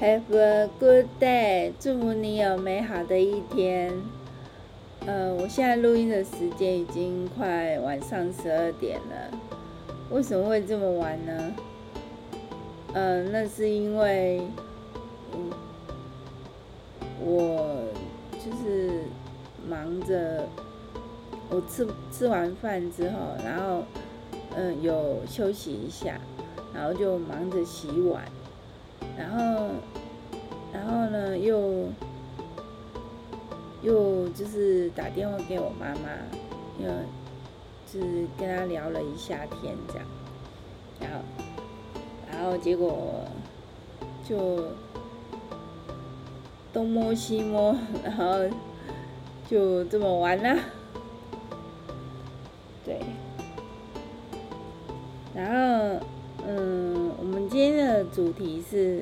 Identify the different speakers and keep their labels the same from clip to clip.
Speaker 1: Have a good day，祝福你有美好的一天。呃，我现在录音的时间已经快晚上十二点了。为什么会这么晚呢？呃，那是因为，嗯，我就是忙着，我吃吃完饭之后，然后，嗯、有休息一下，然后就忙着洗碗。然后，然后呢，又又就是打电话给我妈妈，又就是跟她聊了一下天，这样，然后，然后结果就东摸西摸，然后就这么完了，主题是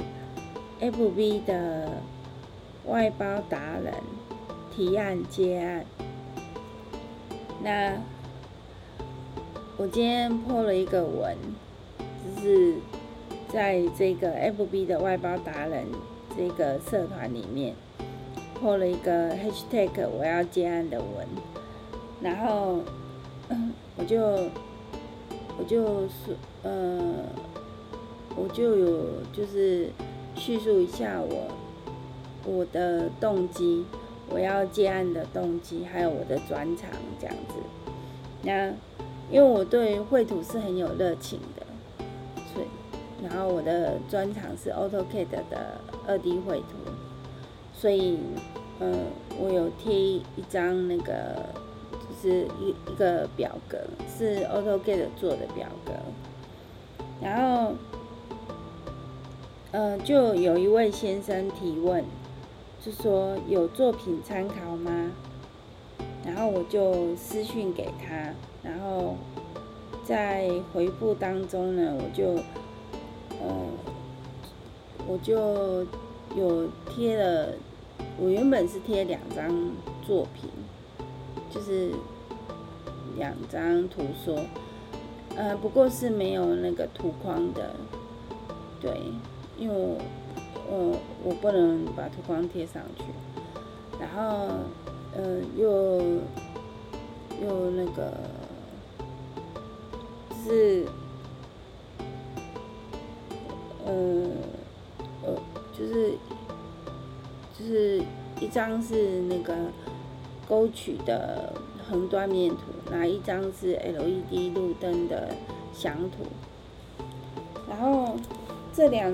Speaker 1: FB 的外包达人提案接案。那我今天破了一个文，就是在这个 FB 的外包达人这个社团里面破了一个 hashtag 我要接案的文，然后 我就。我就是，呃，我就有就是叙述一下我我的动机，我要接案的动机，还有我的专长这样子。那因为我对绘图是很有热情的，所以然后我的专长是 AutoCAD 的二 D 绘图，所以，嗯、我有贴一张那个就。是一一个表格，是 AutoCAD 做的表格，然后，呃，就有一位先生提问，就说有作品参考吗？然后我就私讯给他，然后在回复当中呢，我就，呃，我就有贴了，我原本是贴两张作品。就是两张图说，呃，不过是没有那个图框的，对，因为我，我，我不能把图框贴上去，然后，呃，又，又那个，是，呃，呃，就是，就是一张是那个。沟渠的横断面图，那一张是 LED 路灯的详图，然后这两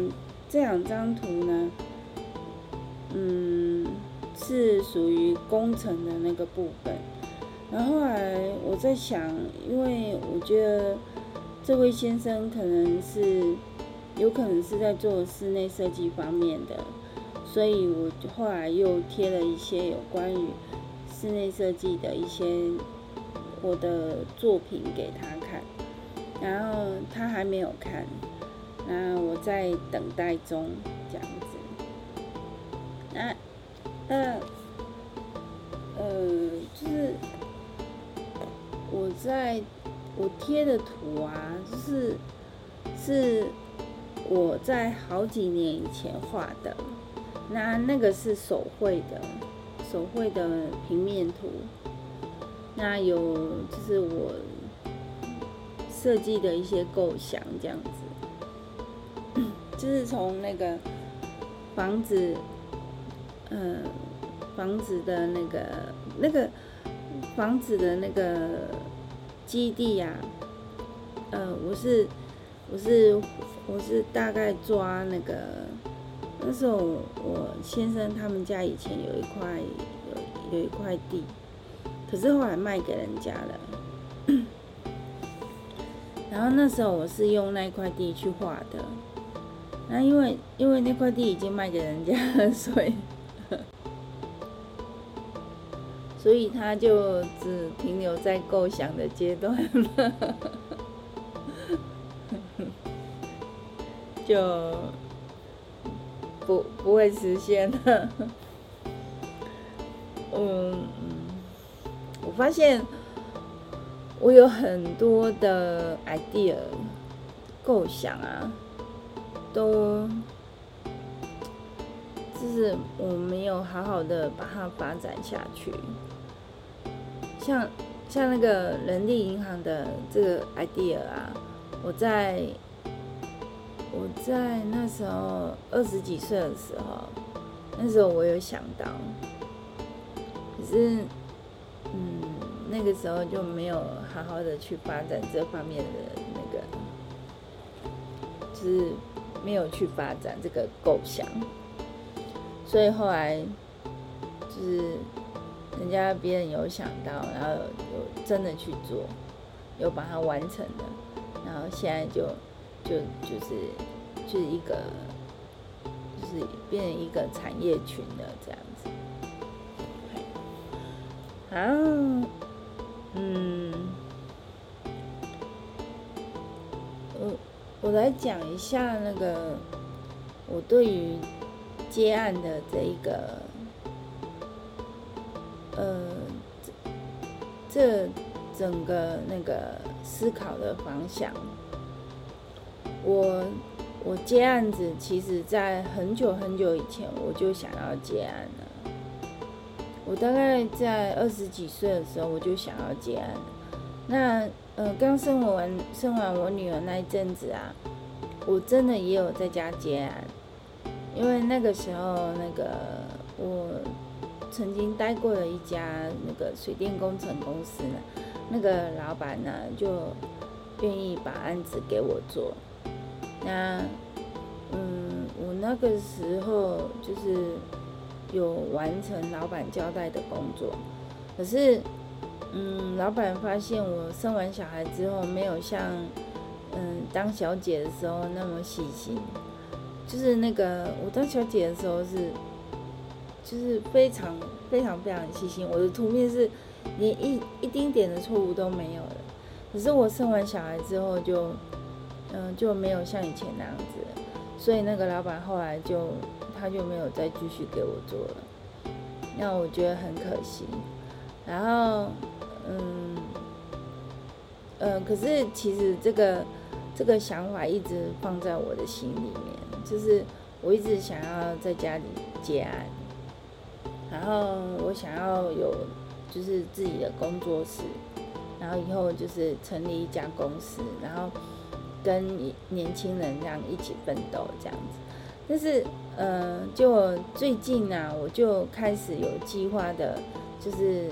Speaker 1: 这两张图呢，嗯，是属于工程的那个部分。然后后来我在想，因为我觉得这位先生可能是有可能是在做室内设计方面的，所以我后来又贴了一些有关于。室内设计的一些我的作品给他看，然后他还没有看，那我在等待中这样子。那那呃，就是我在我贴的图啊，就是是我在好几年以前画的，那那个是手绘的。手绘的平面图，那有就是我设计的一些构想，这样，就是从那个房子，呃，房子的那个那个房子的那个基地呀，呃，我是我是我是大概抓那个。那时候我先生他们家以前有一块有有一块地，可是后来卖给人家了。然后那时候我是用那块地去画的，那因为因为那块地已经卖给人家了，所以 所以他就只停留在构想的阶段了，就。不不会实现了。嗯，我发现我有很多的 idea 构想啊，都就是我没有好好的把它发展下去。像像那个人力银行的这个 idea 啊，我在我在那时候二十几岁的时候，那时候我有想到，可是嗯，那个时候就没有好好的去发展这方面的那个，就是没有去发展这个构想，所以后来就是。人家别人有想到，然后有真的去做，有把它完成的，然后现在就就就是就是一个就是变成一个产业群的这样子。好，嗯，我来讲一下那个我对于接案的这一个。呃，这整个那个思考的方向，我我接案子，其实在很久很久以前我就想要接案了。我大概在二十几岁的时候我就想要接案。那呃，刚生我完生完我女儿那一阵子啊，我真的也有在家接案，因为那个时候那个我。曾经待过的一家那个水电工程公司呢，那个老板呢就愿意把案子给我做。那嗯，我那个时候就是有完成老板交代的工作，可是嗯，老板发现我生完小孩之后没有像嗯当小姐的时候那么细心，就是那个我当小姐的时候是。就是非常非常非常细心，我的图面是连一一丁点的错误都没有的。可是我生完小孩之后就，嗯，就没有像以前那样子，所以那个老板后来就他就没有再继续给我做了，那我觉得很可惜。然后，嗯，嗯，可是其实这个这个想法一直放在我的心里面，就是我一直想要在家里接案。然后我想要有，就是自己的工作室，然后以后就是成立一家公司，然后跟年轻人这样一起奋斗这样子。但是，呃，就最近啊，我就开始有计划的，就是，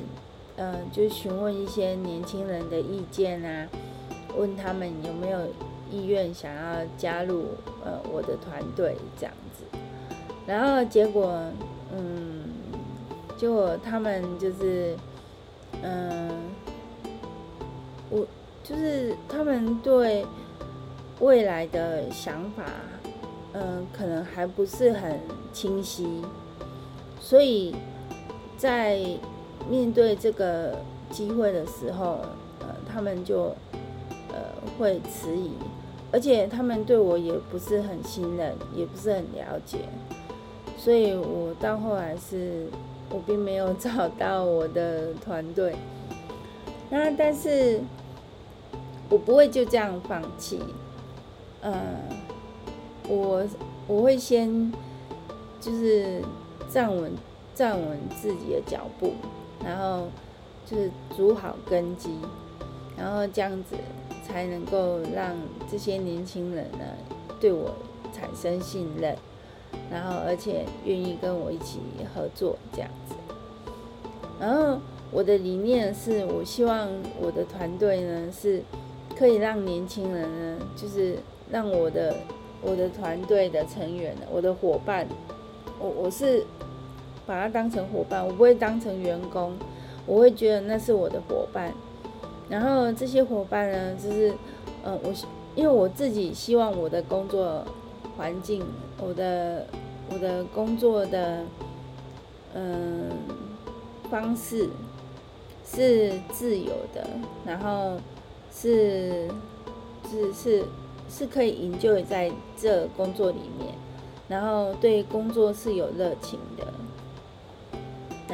Speaker 1: 呃，就询问一些年轻人的意见啊，问他们有没有意愿想要加入呃我的团队这样子。然后结果，嗯。就他们就是，嗯，我就是他们对未来的想法，嗯，可能还不是很清晰，所以在面对这个机会的时候，呃，他们就呃会迟疑，而且他们对我也不是很信任，也不是很了解，所以我到后来是。我并没有找到我的团队，那但是我不会就这样放弃，呃，我我会先就是站稳站稳自己的脚步，然后就是筑好根基，然后这样子才能够让这些年轻人呢对我产生信任。然后，而且愿意跟我一起合作这样子。然后，我的理念是我希望我的团队呢是可以让年轻人呢，就是让我的我的团队的成员，我的伙伴，我我是把他当成伙伴，我不会当成员工，我会觉得那是我的伙伴。然后这些伙伴呢，就是呃，我因为我自己希望我的工作。环境，我的我的工作的嗯方式是自由的，然后是是是是可以营救在这工作里面，然后对工作是有热情的，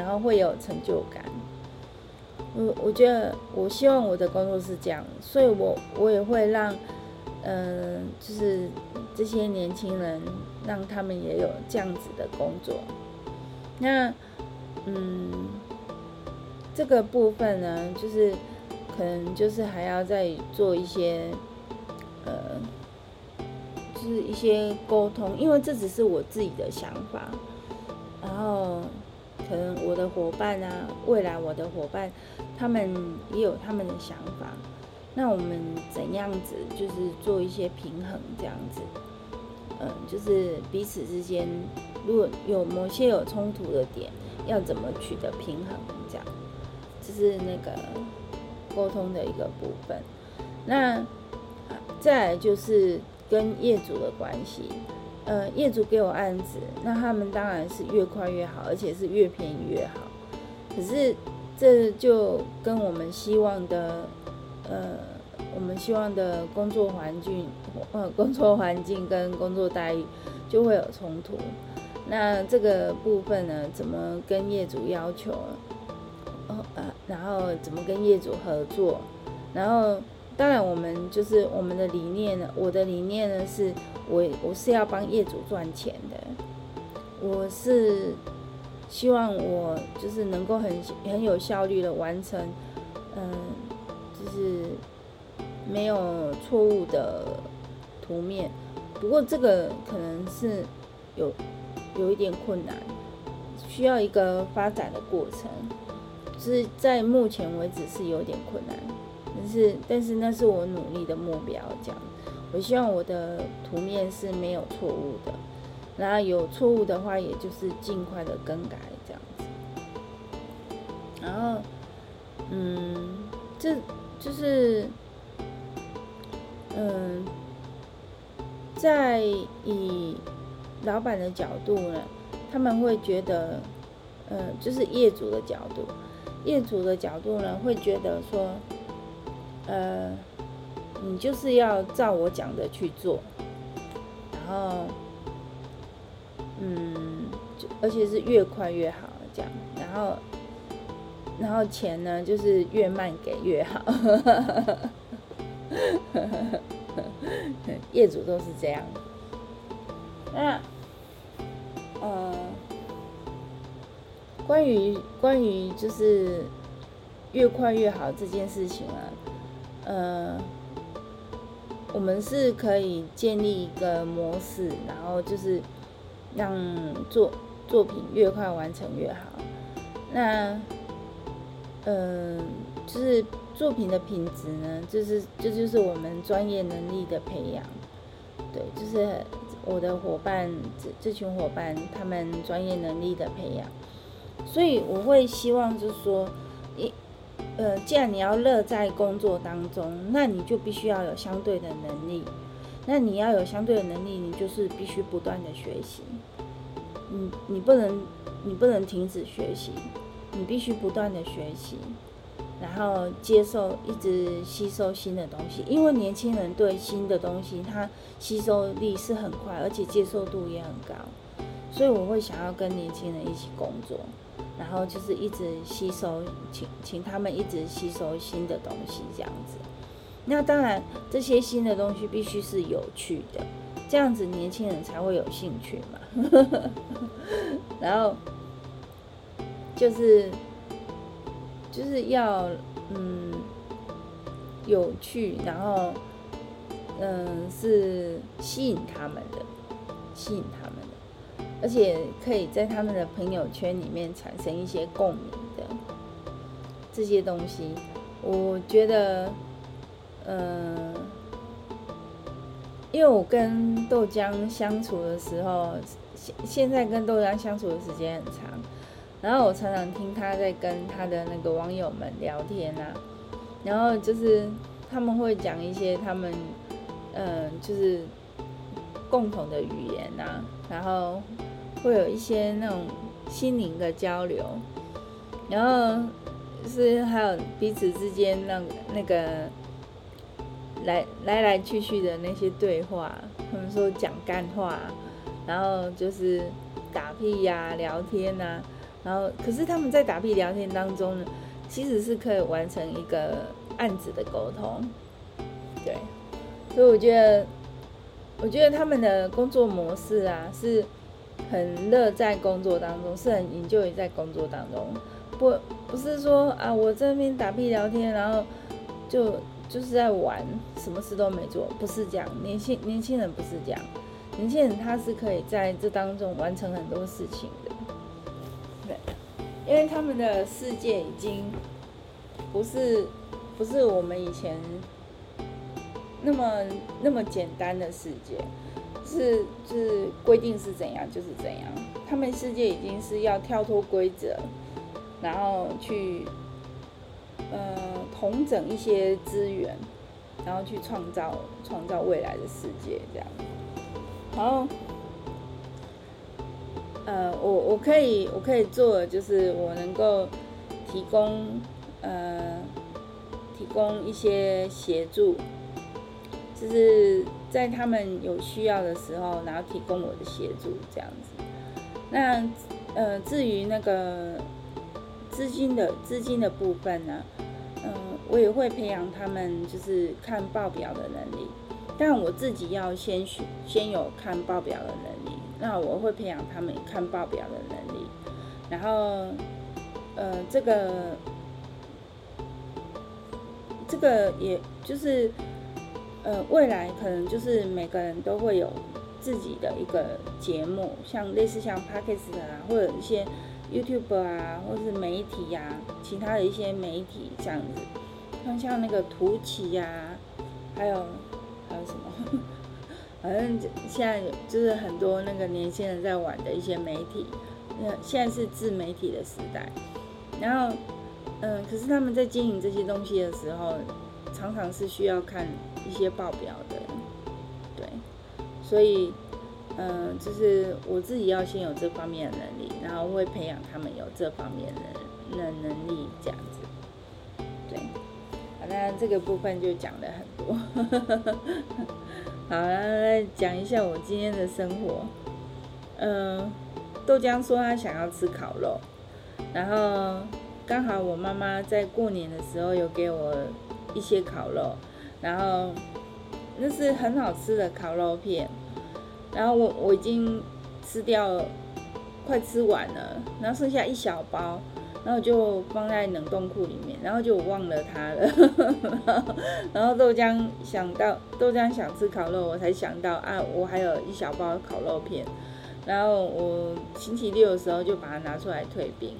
Speaker 1: 然后会有成就感。我我觉得我希望我的工作是这样，所以我我也会让嗯、就是这些年轻人，让他们也有这样子的工作。那，嗯，这个部分呢，就是可能就是还要再做一些，呃，就是一些沟通，因为这只是我自己的想法，然后可能我的伙伴啊，未来我的伙伴，他们也有他们的想法。那我们怎样子就是做一些平衡，这样子，嗯，就是彼此之间如果有某些有冲突的点，要怎么取得平衡，这样，这是那个沟通的一个部分。那再来就是跟业主的关系，呃，业主给我案子，那他们当然是越快越好，而且是越便宜越好。可是这就跟我们希望的。呃，我们希望的工作环境，呃，工作环境跟工作待遇就会有冲突。那这个部分呢，怎么跟业主要求？呃，然后怎么跟业主合作？然后，当然我们就是我们的理念呢，我的理念呢是，我我是要帮业主赚钱的，我是希望我就是能够很很有效率的完成，嗯。就是没有错误的图面，不过这个可能是有有一点困难，需要一个发展的过程，就是在目前为止是有点困难，但是但是那是我努力的目标，这样，我希望我的图面是没有错误的，然后有错误的话，也就是尽快的更改这样子，然后嗯，这。就是，嗯，在以老板的角度呢，他们会觉得，呃，就是业主的角度，业主的角度呢，会觉得说，呃，你就是要照我讲的去做，然后，嗯，而且是越快越好这样，然后。然后钱呢，就是越慢给越好，业主都是这样。那，呃，关于关于就是越快越好这件事情啊，呃，我们是可以建立一个模式，然后就是让作作品越快完成越好。那。嗯，就是作品的品质呢，就是这就，是我们专业能力的培养，对，就是我的伙伴这这群伙伴他们专业能力的培养，所以我会希望就是说，一呃，既然你要乐在工作当中，那你就必须要有相对的能力，那你要有相对的能力，你就是必须不断的学习，你你不能你不能停止学习。你必须不断的学习，然后接受，一直吸收新的东西。因为年轻人对新的东西，他吸收力是很快，而且接受度也很高。所以我会想要跟年轻人一起工作，然后就是一直吸收，请请他们一直吸收新的东西，这样子。那当然，这些新的东西必须是有趣的，这样子年轻人才会有兴趣嘛。然后。就是就是要嗯有趣，然后嗯是吸引他们的，吸引他们，而且可以在他们的朋友圈里面产生一些共鸣的这些东西，我觉得嗯，因为我跟豆浆相处的时候，现现在跟豆浆相处的时间很长。然后我常常听他在跟他的那个网友们聊天啊，然后就是他们会讲一些他们嗯就是共同的语言啊，然后会有一些那种心灵的交流，然后是还有彼此之间那那个来来来去去的那些对话，他们说讲干话，然后就是打屁呀、聊天啊。然后，可是他们在打屁聊天当中呢，其实是可以完成一个案子的沟通，对，所以我觉得，我觉得他们的工作模式啊，是很乐在工作当中，是很 enjoy 在工作当中，不不是说啊，我这边打屁聊天，然后就就是在玩，什么事都没做，不是这样。年轻年轻人不是这样，年轻人他是可以在这当中完成很多事情的，对，因为他们的世界已经不是不是我们以前。那么那么简单的世界，是就是规定是怎样就是怎样。他们世界已经是要跳脱规则，然后去呃统整一些资源，然后去创造创造未来的世界这样。然后呃我我可以我可以做的就是我能够提供呃提供一些协助。就是在他们有需要的时候，然后提供我的协助这样子。那呃，至于那个资金的资金的部分呢，嗯、我也会培养他们，就是看报表的能力。但我自己要先学，先有看报表的能力。那我会培养他们看报表的能力。然后，呃，这个这个也就是。呃，未来可能就是每个人都会有自己的一个节目，像类似像 Podcast 啊，或者一些 YouTube 啊，或者是媒体呀、其他的一些媒体这样子，像像那个图奇呀、还有还有什么，反正现在就是很多那个年轻人在玩的一些媒体，那现在是自媒体的时代，然后嗯，可是他们在经营这些东西的时候，常常是需要看。一些报表的，对，所以，嗯、就是我自己要先有这方面的能力，然后会培养他们有这方面的能能力，这样子，对，好，那这个部分就讲了很多，好，来讲一下我今天的生活，嗯、豆浆说他想要吃烤肉，然后刚好我妈妈在过年的时候有给我一些烤肉。然后那是很好吃的烤肉片，然后我我已经吃掉，快吃完了，然后剩下一小包，然后就放在冷冻库里面，然后就忘了它了。然后豆浆想到豆浆想吃烤肉，我才想到啊，我还有一小包烤肉片，然后我星期六的时候就把它拿出来退冰，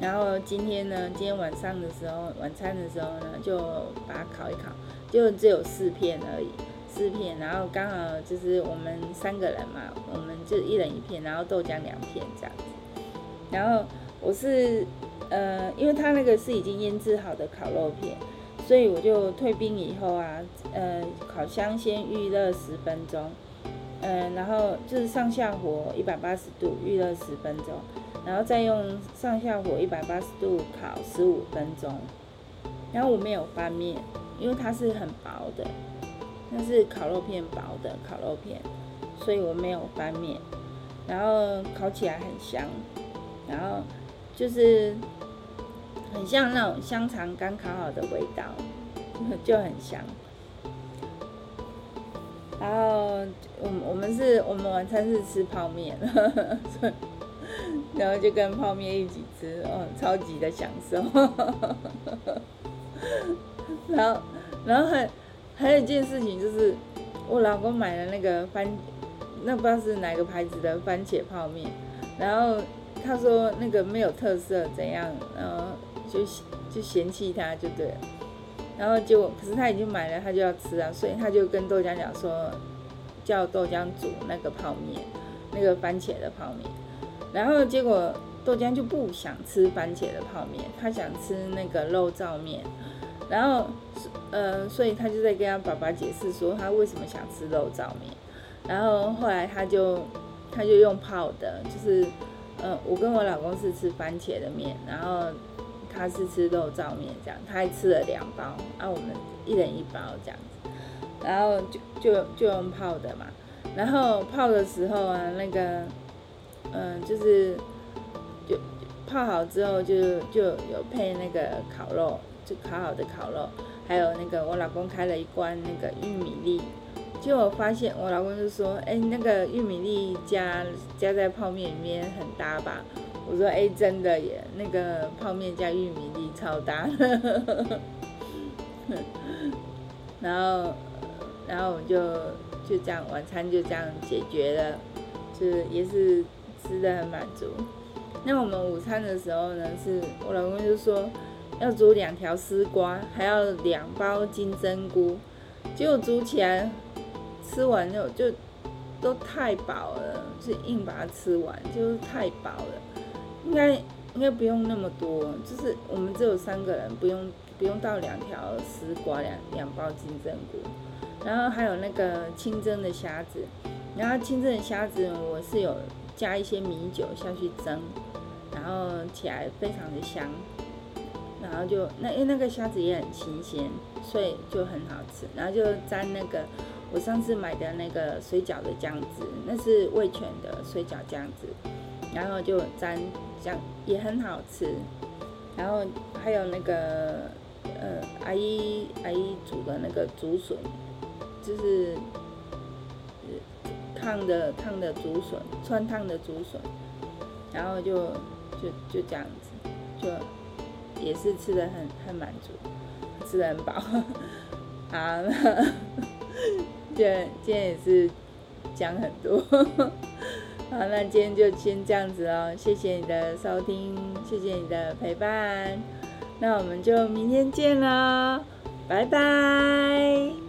Speaker 1: 然后今天呢，今天晚上的时候晚餐的时候呢，就把它烤一烤。就只有四片而已，四片，然后刚好就是我们三个人嘛，我们就一人一片，然后豆浆两片这样子。然后我是呃，因为它那个是已经腌制好的烤肉片，所以我就退冰以后啊，呃，烤箱先预热十分钟，嗯、然后就是上下火一百八十度预热十分钟，然后再用上下火一百八十度烤十五分钟，然后我没有翻面。因为它是很薄的，那是烤肉片薄的烤肉片，所以我没有翻面，然后烤起来很香，然后就是很像那种香肠刚烤好的味道，就很香。然后我我们是我们晚餐是吃泡面，然后就跟泡面一起吃，哦，超级的享受。然后，然后还还有一件事情就是，我老公买了那个番，那不知道是哪个牌子的番茄泡面，然后他说那个没有特色怎样，然后就就嫌弃他就对了，然后结果可是他已经买了，他就要吃啊，所以他就跟豆浆讲说，叫豆浆煮那个泡面，那个番茄的泡面，然后结果豆浆就不想吃番茄的泡面，他想吃那个肉燥面。然后，呃，所以他就在跟他爸爸解释说他为什么想吃肉燥面。然后后来他就他就用泡的，就是，呃，我跟我老公是吃番茄的面，然后他是吃肉燥面这样，他还吃了两包，啊，我们一人一包这样子。然后就就就用泡的嘛。然后泡的时候啊，那个，嗯、就是泡好之后就就有配那个烤肉。就烤好的烤肉，还有那个我老公开了一罐那个玉米粒结果发现我老公就说：“哎、那个玉米粒加加在泡面里面很搭吧？”我说：“哎、真的耶，那个泡面加玉米粒超搭。”然后，然后我就就这样晚餐就这样解决了，就是也是吃的很满足。那我们午餐的时候呢，是我老公就说要煮两条丝瓜，还要两包金针菇，结果煮起来吃完就就都太饱了，就硬把它吃完，就是太饱了。应该应该不用那么多，就是我们只有三个人，不用不用到两条丝瓜，两两包金针菇，然后还有那个清蒸的虾子，然后清蒸的虾子我是有加一些米酒下去蒸。然后起来非常的香，然后就那因为那个虾子也很新鲜，所以就很好吃。然后就沾那个我上次买的那个水饺的酱汁，那是味全的水饺酱汁，然后就沾酱也很好吃。然后还有那个呃阿姨阿姨煮的那个竹笋，就是烫的烫的竹笋，汆烫的竹笋，然后就。就就这样子，就也是吃的很很满足，吃的很饱。好，今天今天也是讲很多。好，那今天就先这样子哦，谢谢你的收听，谢谢你的陪伴，那我们就明天见了，拜拜。